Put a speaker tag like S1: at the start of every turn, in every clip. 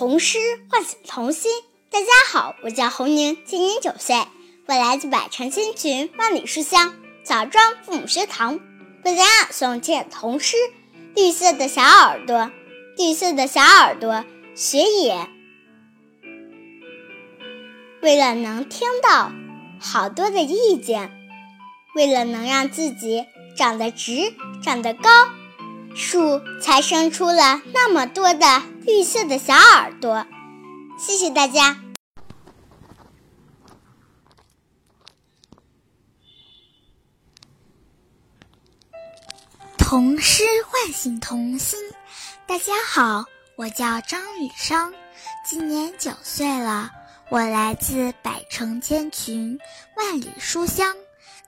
S1: 童诗唤醒童心。大家好，我叫侯宁，今年九岁，我来自百城千群万里书香枣庄父母学堂，为大家诵这童诗《绿色的小耳朵》。绿色的小耳朵，雪野。为了能听到好多的意见，为了能让自己长得直、长得高。树才生出了那么多的绿色的小耳朵。谢谢大家。
S2: 童诗唤醒童心。大家好，我叫张雨生，今年九岁了。我来自百城千群，万里书香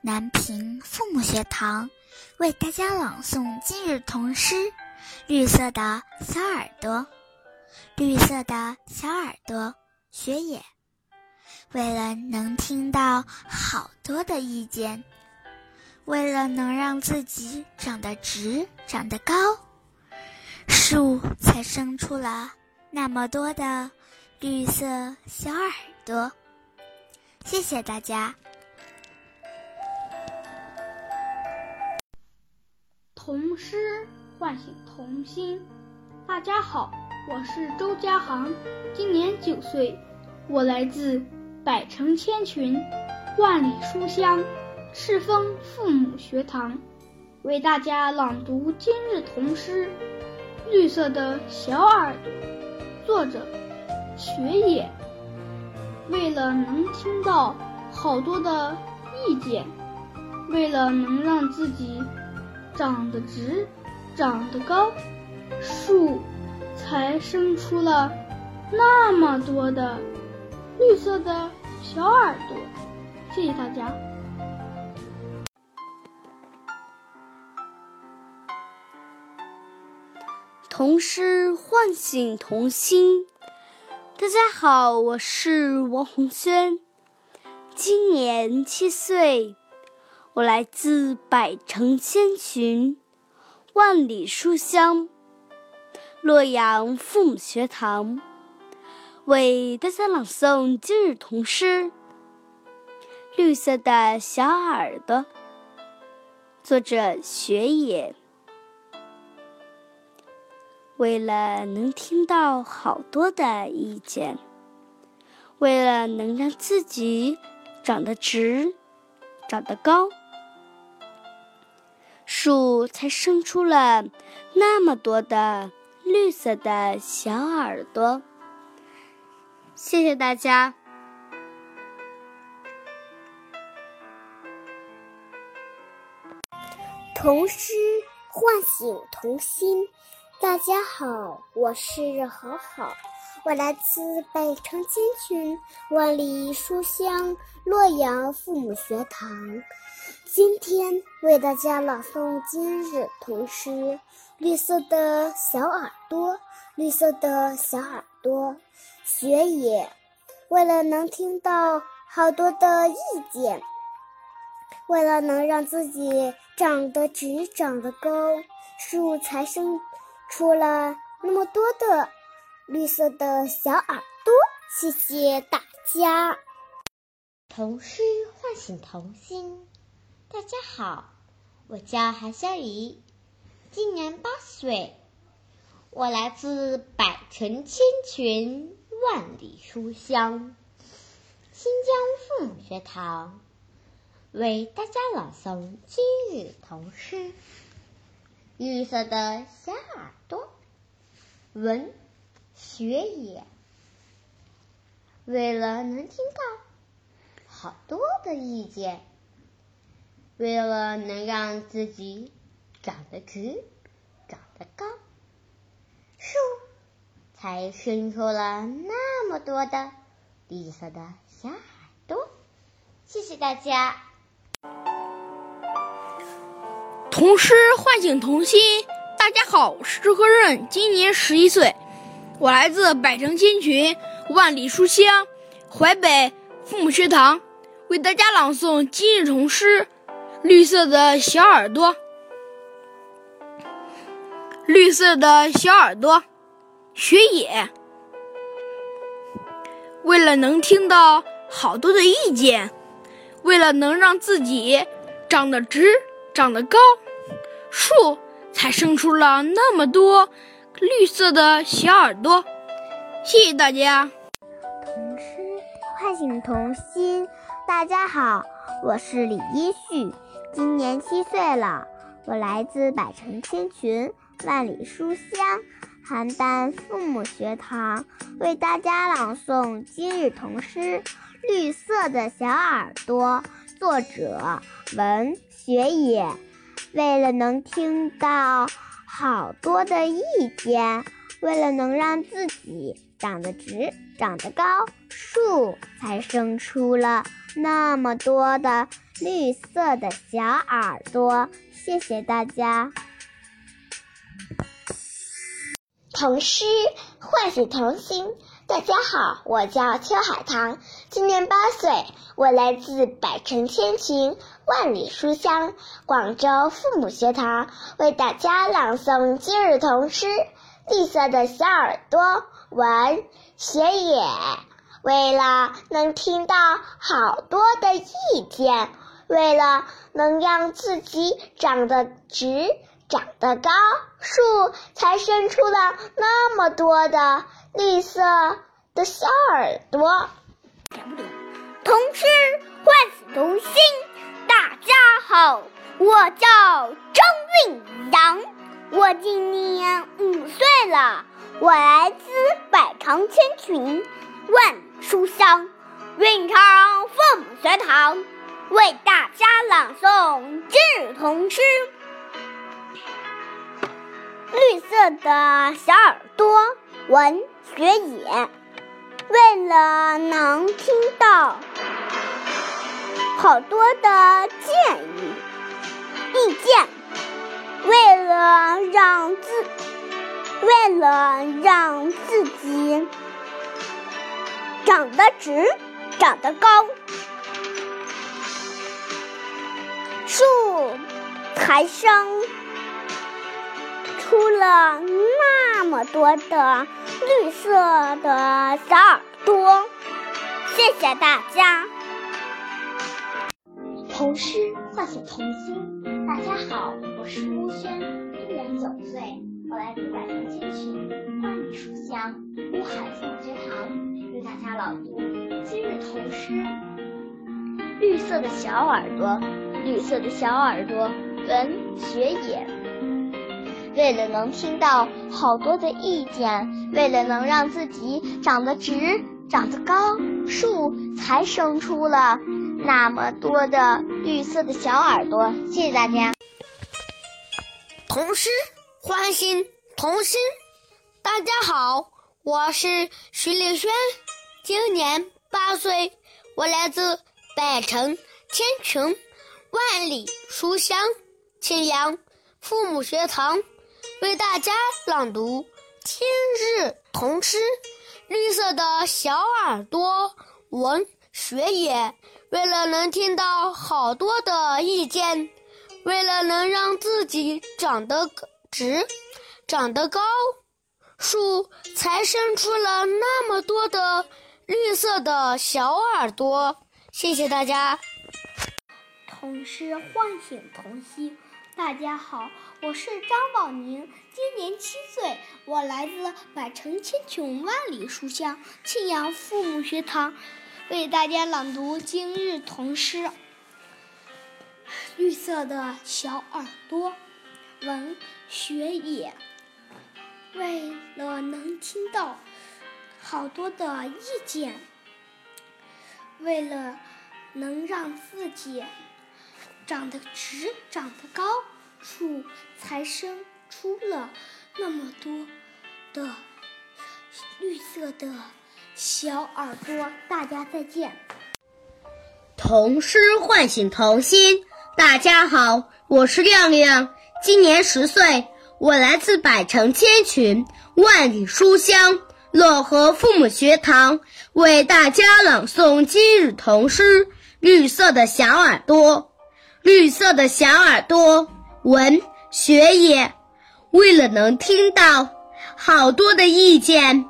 S2: 南平父母学堂。为大家朗诵今日童诗《绿色的小耳朵》。绿色的小耳朵，雪野。为了能听到好多的意见，为了能让自己长得直、长得高，树才生出了那么多的绿色小耳朵。谢谢大家。
S3: 童诗唤醒童心。大家好，我是周家航，今年九岁，我来自百城千群，万里书香赤峰父母学堂，为大家朗读今日童诗《绿色的小耳朵》，作者雪野。为了能听到好多的意见，为了能让自己。长得直，长得高，树才生出了那么多的绿色的小耳朵。谢谢大家。
S4: 童诗唤醒童心。大家好，我是王红轩，今年七岁。我来自百城千群，万里书香，洛阳父母学堂，为大家朗诵今日童诗《绿色的小耳朵》，作者雪野。为了能听到好多的意见，为了能让自己长得直、长得高。树才生出了那么多的绿色的小耳朵。谢谢大家。
S5: 童诗唤醒童心。大家好，我是好好，我来自北城千群，万里书香洛阳父母学堂。今天为大家朗诵今日童诗《绿色的小耳朵》。绿色的小耳朵，雪野。为了能听到好多的意见，为了能让自己长得直、长得高，树才生出了那么多的绿色的小耳朵。谢谢大家。
S6: 童诗唤醒童心。大家好，我叫韩小怡，今年八岁，我来自百城千群，万里书香，新疆父母学堂，为大家朗诵今日童诗《绿色的小耳朵》。文学野，为了能听到好多的意见。为了能让自己长得直、长得高，树才生出了那么多的绿色的小耳朵。谢谢大家。
S7: 童诗唤醒童心。大家好，我是周和润，今年十一岁，我来自百城千群、万里书香淮北父母学堂，为大家朗诵今日童诗。绿色的小耳朵，绿色的小耳朵，雪野。为了能听到好多的意见，为了能让自己长得直、长得高，树才生出了那么多绿色的小耳朵。谢谢大家。
S5: 童诗唤醒童心。大家好，我是李一旭，今年七岁了。我来自百城千群，万里书香邯郸父母学堂，为大家朗诵今日童诗《绿色的小耳朵》，作者文学野。为了能听到好多的意见，为了能让自己长得直、长得高，树才生出了那么多的绿色的小耳朵。谢谢大家。
S8: 童诗唤醒童心。大家好，我叫邱海棠，今年八岁，我来自百城千群、万里书香广州父母学堂，为大家朗诵今日童诗《绿色的小耳朵》。文学野，为了能听到好多的意见。为了能让自己长得直、长得高，树才伸出了那么多的绿色的小耳朵。
S5: 童诗唤醒童心。大家好，我叫张韵阳，我今年五岁了。我来自百城千群，万书香，运昌父母学堂。为大家朗诵今日童诗《绿色的小耳朵》文学野。为了能听到好多的建议意见，为了让自为了让自己长得直、长得高。树才生出了那么多的绿色的小耳朵，谢谢大家。
S8: 童诗唤醒童心。大家好，我是乌轩，今年九岁，我来自百城千群、万里书香乌海小学堂，为大家朗读今日童诗《绿色的小耳朵》。绿色的小耳朵，文学野。为了能听到好多的意见，为了能让自己长得直、长得高，树才生出了那么多的绿色的小耳朵。谢谢大家。
S9: 童诗唤醒童心。大家好，我是徐丽轩，今年八岁，我来自百城千群。万里书香，庆阳父母学堂为大家朗读今日童诗《绿色的小耳朵》文学野。为了能听到好多的意见，为了能让自己长得直、长得高，树才生出了那么多的绿色的小耳朵。谢谢大家。
S10: 童诗唤醒童心。大家好，我是张宝宁，今年七岁，我来自百城千穷万里书香庆阳父母学堂，为大家朗读今日童诗《绿色的小耳朵》。文学野，为了能听到好多的意见，为了能让自己。长得直，长得高，树才生出了那么多的绿色的小耳朵。大家再见。
S11: 童诗唤醒童心。大家好，我是亮亮，今年十岁，我来自百城千群、万里书香漯河父母学堂，为大家朗诵今日童诗《绿色的小耳朵》。绿色的小耳朵，文学野。为了能听到好多的意见，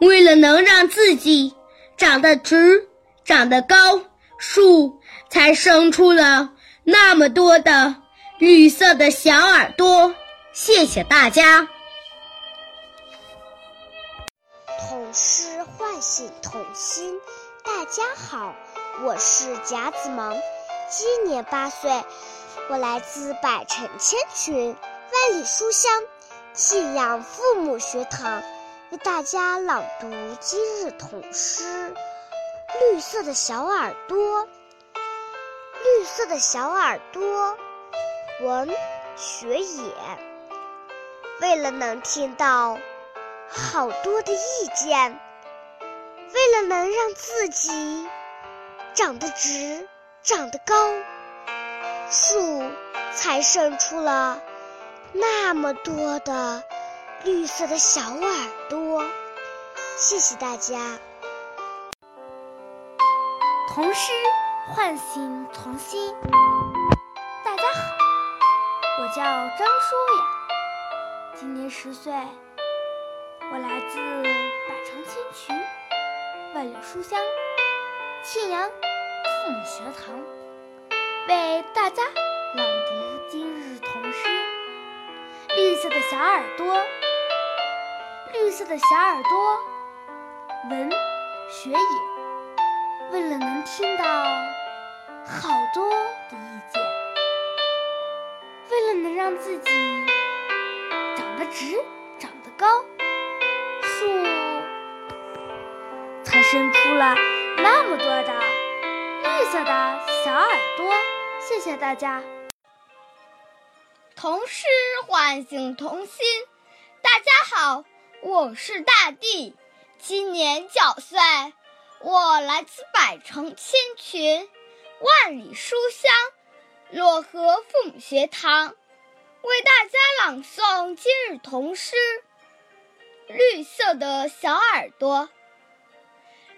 S11: 为了能让自己长得直，长得高，树才生出了那么多的绿色的小耳朵。谢谢大家。
S5: 童诗唤醒童心。大家好，我是贾子萌，今年八岁，我来自百城千群、万里书香信阳父母学堂，为大家朗读今日童诗《绿色的小耳朵》。绿色的小耳朵，文学野。为了能听到好多的意见。为了能让自己长得直、长得高，树才生出了那么多的绿色的小耳朵。谢谢大家。
S12: 童诗唤醒童心。大家好，我叫张舒雅，今年十岁，我来自百城千群。万里书香，庆阳父母学堂为大家朗读今日童诗《绿色的小耳朵》。绿色的小耳朵，文学野。为了能听到好多的意见，为了能让自己长得直、长得高，树。才生出了那么多的绿色的小耳朵。谢谢大家。
S10: 童诗唤醒童心。大家好，我是大地，今年九岁，我来自百城千群、万里书香漯河父母学堂，为大家朗诵今日童诗《绿色的小耳朵》。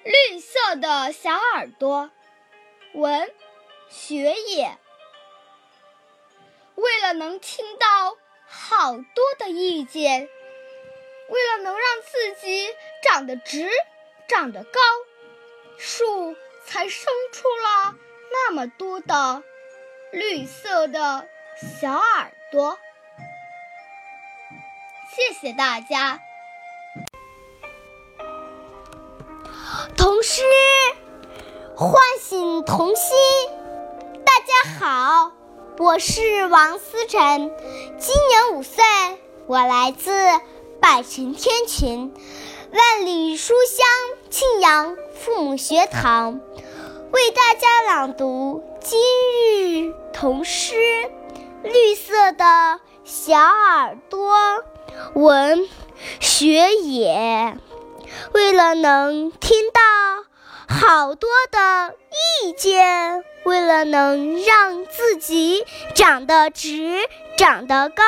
S10: 绿色的小耳朵，文学也。为了能听到好多的意见，为了能让自己长得直、长得高，树才生出了那么多的绿色的小耳朵。谢谢大家。
S5: 童诗唤醒童心。大家好，我是王思晨，今年五岁，我来自百城天群、万里书香庆阳父母学堂，为大家朗读今日童诗《绿色的小耳朵》，文学野。为了能听到好多的意见，为了能让自己长得直、长得高，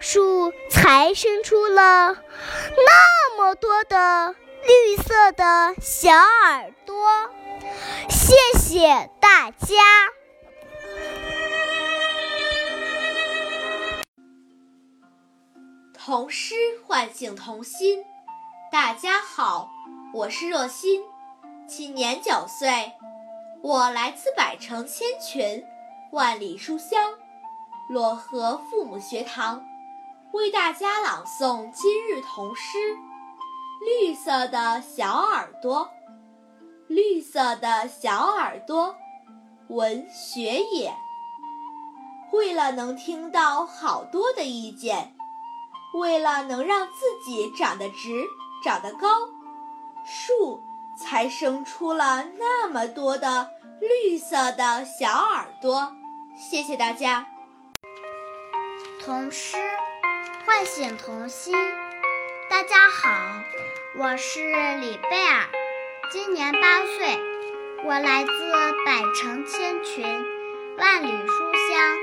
S5: 树才生出了那么多的绿色的小耳朵。谢谢大家。
S13: 童诗唤醒童心。大家好，我是若欣，今年九岁，我来自百城千群、万里书香漯河父母学堂，为大家朗诵今日童诗《绿色的小耳朵》。绿色的小耳朵，文学也。为了能听到好多的意见，为了能让自己长得直。长得高，树才生出了那么多的绿色的小耳朵。谢谢大家。
S12: 童诗唤醒童心。大家好，我是李贝尔，今年八岁，我来自百城千群、万里书香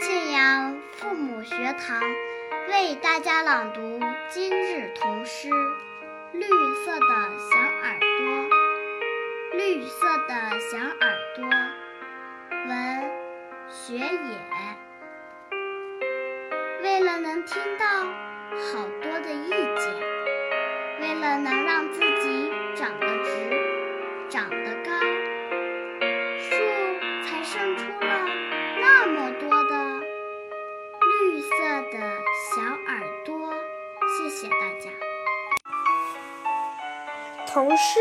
S12: 庆阳父母学堂，为大家朗读今日童诗。绿色的小耳朵，绿色的小耳朵，文学也。为了能听到好多的意见，为了能让自己长得直、
S5: 长得高，树才生出了那么多的绿色的小耳朵。谢谢大家。
S4: 童诗。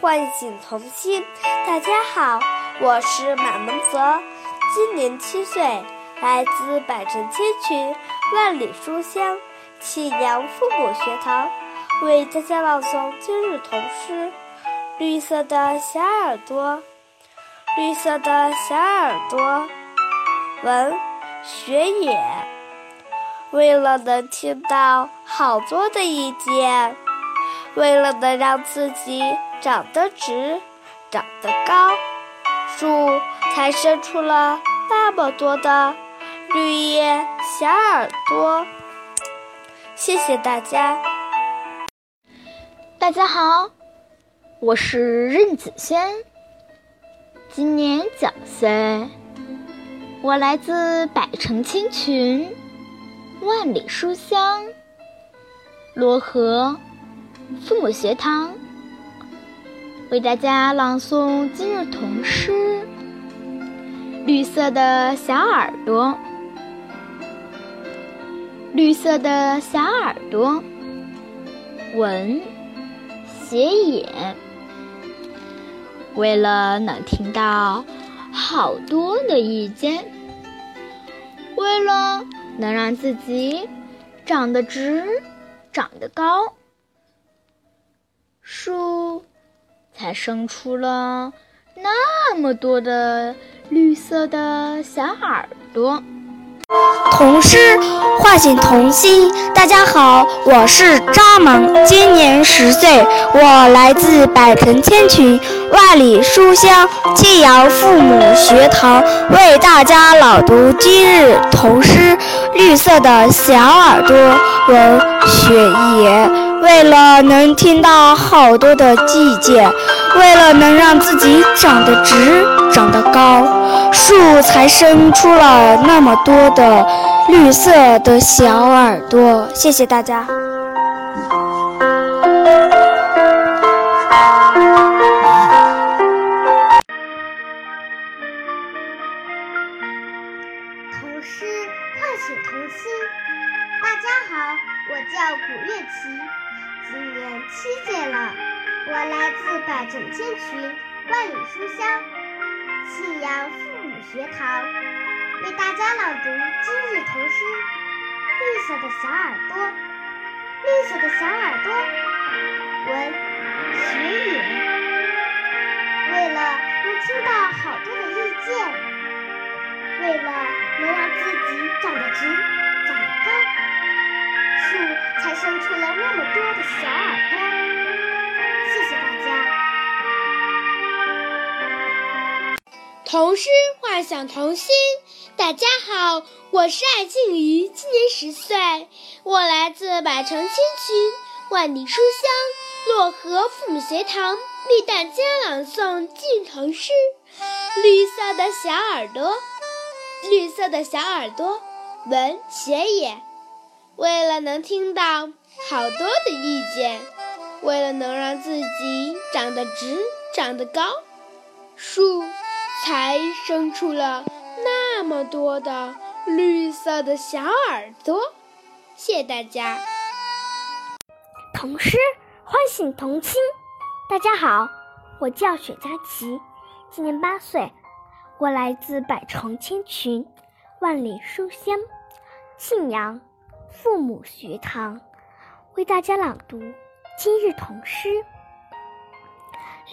S4: 唤醒童心。大家好，我是马萌泽，今年七岁，来自百城千群，万里书香启阳父母学堂，为大家朗诵今日童诗《绿色的小耳朵》。绿色的小耳朵，文学野。为了能听到好多的意见，为了能让自己长得直、长得高，树才生出了那么多的绿叶小耳朵。谢谢大家。
S14: 大家好，我是任子轩。今年九岁，我来自百城千群、万里书香漯河父母学堂，为大家朗诵今日童诗《绿色的小耳朵》。绿色的小耳朵，文写眼。为了能听到好多的意见，为了能让自己长得直、长得高，树才生出了那么多的绿色的小耳朵。
S12: 童诗唤醒童心。大家好，我是张萌，今年十岁，我来自百城千群，万里书香庆阳父母学堂，为大家朗读今日童诗《绿色的小耳朵》。文雪野，为了能听到好多的季节，为了能让自己长得直、长得高，树才生出了那么多的绿色的小耳朵。谢谢大家。
S5: 童诗唤醒童心。大家好，我叫古月琪，今年七岁了，我来自百城千群，万里书香信阳父母学堂，为大家朗读今日童诗《绿色的小耳朵》。绿色的小耳朵，文雪野。为了能听到好多的意见，为了能让自己长得直、才生出了那么多的小耳朵。谢谢大家。
S15: 童诗幻想童心，大家好，我是艾静怡，今年十岁，我来自百城千群，万里书香漯河父母学堂，为大家朗诵晋童诗《绿色的小耳朵》。绿色的小耳朵，文学野。为了能听到好多的意见，为了能让自己长得直、长得高，树才生出了那么多的绿色的小耳朵。谢谢大家。
S12: 童诗唤醒童心。大家好，我叫雪佳琪，今年八岁，我来自百城千群，万里书香信阳父母学堂，为大家朗读今日童诗《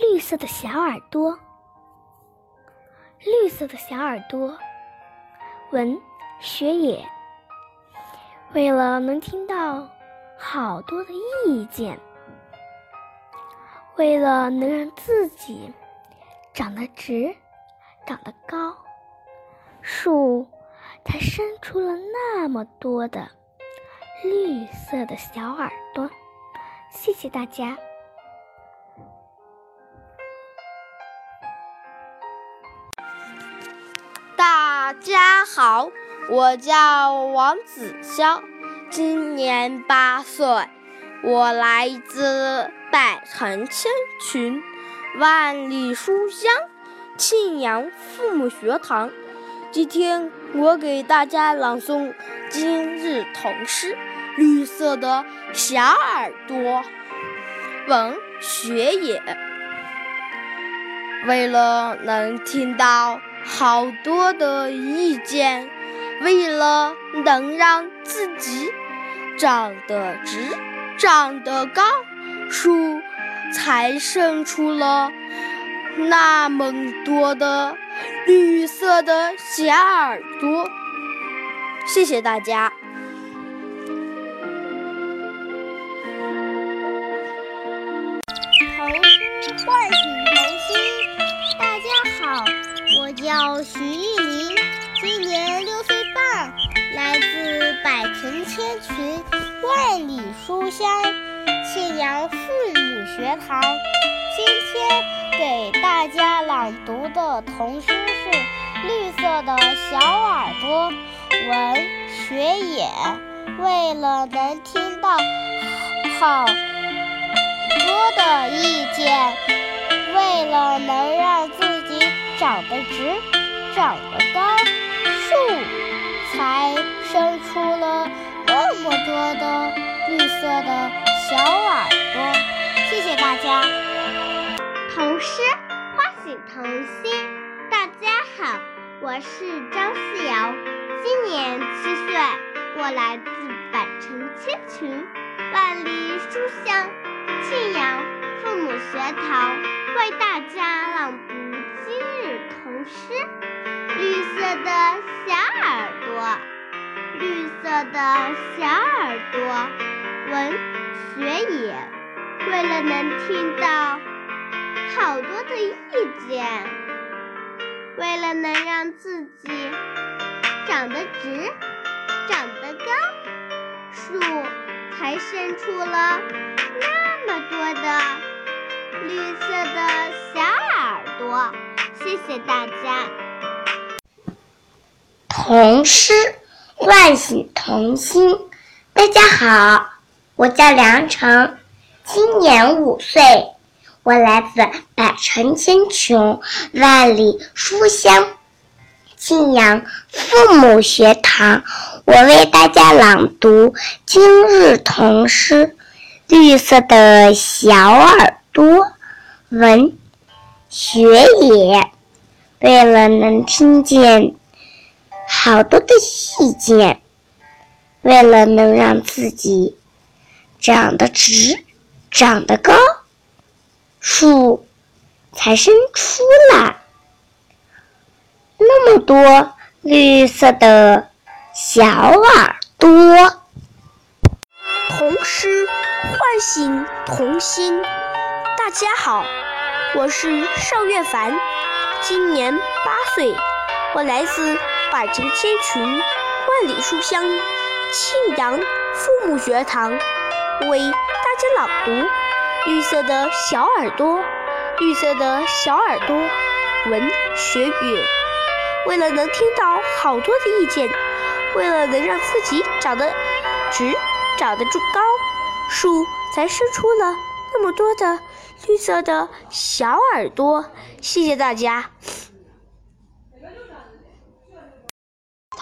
S12: 绿色的小耳朵》。绿色的小耳朵，文学野。为了能听到好多的意见，为了能让自己长得直、长得高，树才伸出了那么多的绿色的小耳朵。谢谢大家。
S4: 大家好，我叫王子潇，今年八岁，我来自百城千群，万里书香庆阳父母学堂。今天我给大家朗诵今日童诗《绿色的小耳朵》，文
S15: 学也。为了能听到好多的意见，为了能让自己长得直、长得高，树才生出了那么多的绿色的小耳朵。谢谢大家。
S16: 徐艺林，今年六岁半，来自百城千群，万里书香庆阳父母学堂。今天给大家朗读的童诗是《绿色的小耳朵》。文学野，为了能听到好多的意见，为了能让自己长得直、长得高，树才生出了那么多的绿色的小耳朵。谢谢大家。
S5: 童诗唤醒童心。大家好，我是张思瑶。今年七岁，我来自百城千群，万里书香庆阳父母学堂，为大家朗读今日童诗《绿色的小耳朵》。绿色的小耳朵，文学野。为了能听到好多的意见，为了能让自己。长得直，长得高，树才生出了那么多的绿色的小耳朵。谢谢大家。
S17: 童诗唤醒童心。大家好，我叫梁成，今年五岁，我来自百城千穷，万里书香。信阳父母学堂，我为大家朗读今日童诗《绿色的小耳朵》。文学野，为了能听见好多的意见，为了能让自己长得直、长得高，树才生出了。那么多绿色的小耳朵，
S9: 童诗唤醒童心。大家好，我是邵月凡，今年八岁，我来自百城千群，万里书香庆阳父母学堂，为大家朗读《绿色的小耳朵》。绿色的小耳朵，文学语。为了能听到好多的意见，为了能让自己长得直、长得住高，树才生出了那么多的绿色的小耳朵。谢谢大家。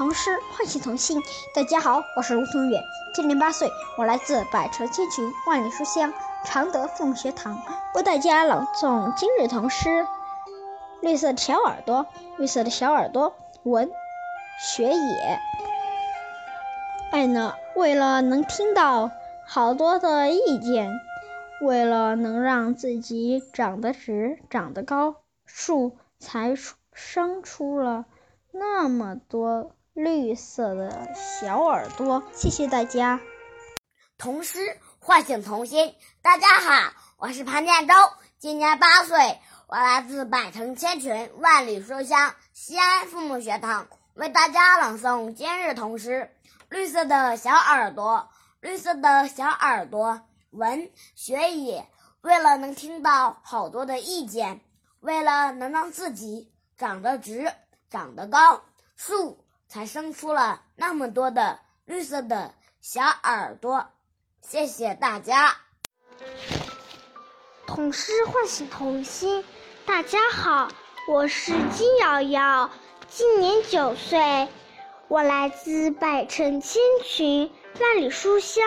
S18: 童诗唤醒童心。大家好，我是卢同远，今年八岁，我来自百城千群，万里书香常德凤学堂，为大家朗诵今日童诗。绿色的小耳朵，绿色的小耳朵，文学野。爱呢，为了能听到好多的意见，为了能让自己长得直、长得高，树才生出了那么多绿色的小耳朵。谢谢大家。
S11: 童诗唤醒童心。大家好，我是潘建州，今年八岁。我来自百城千群，万里书香西安父母学堂，为大家朗诵今日童诗《绿色的小耳朵》。绿色的小耳朵，文学野。为了能听到好多的意见，为了能让自己长得直、长得高，树才生出了那么多的绿色的小耳朵。谢谢大家。
S19: 童诗唤醒童心。大家好，我是金瑶瑶，今年九岁，我来自百城千群，万里书香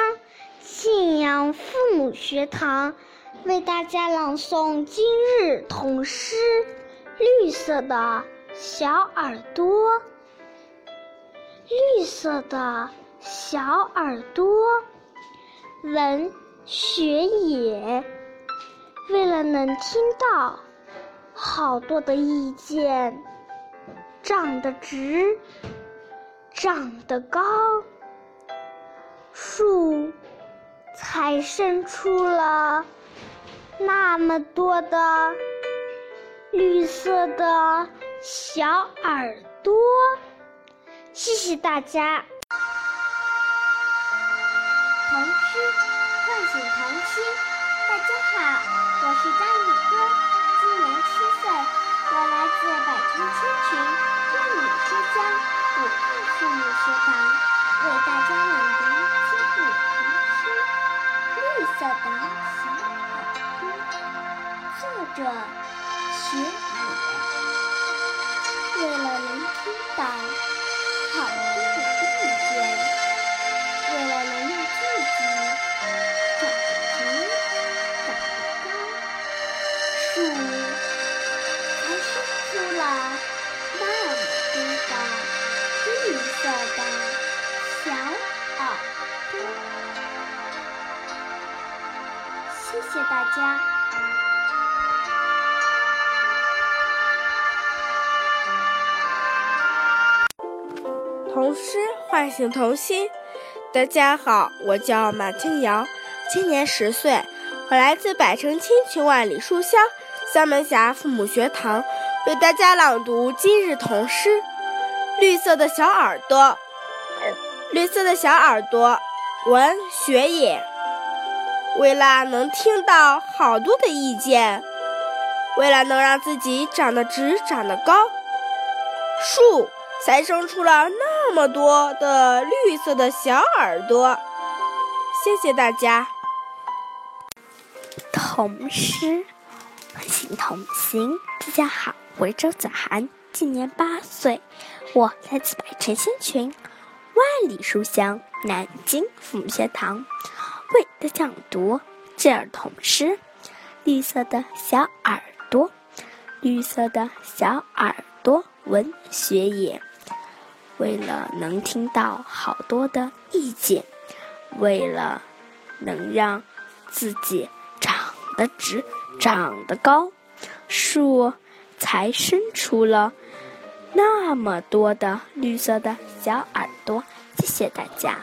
S19: 庆阳父母学堂，
S18: 为大家朗诵今日童诗《绿色的小耳朵》。绿色的小耳朵，闻雪野。为了能听到好多的意见，长得直，长得高，树才生出了那么多的绿色的小耳朵。谢谢大家。
S5: 童诗唤醒童心。大家好，我是张宇哥，今年七岁，我来自百城千群、万里书香武汉父母学堂，为大家朗读今日童诗《绿色的小耳朵》，作者雪野。为了能听到。好听的意见，
S20: 唤醒童心。大家好，我叫马清瑶，今年十岁，我来自百城千群万里书香三门峡父母学堂，为大家朗读今日童诗《绿色的小耳朵》。绿色的小耳朵，文学野。为了能听到好多的意见，为了能让自己长得直、长得高，树。才生出了那么多的绿色的小耳朵，谢谢大家。
S21: 童诗唤醒童心，大家好，我是周子涵，今年八岁，我来自百城千群，万里书香南京父母学堂，为大家朗读这儿童诗《绿色的小耳朵》，绿色的小耳，文学也。为了能听到好多的意见，为了能让自己长得直、长得高，树才伸出了那么多的绿色的小耳朵。谢谢大家。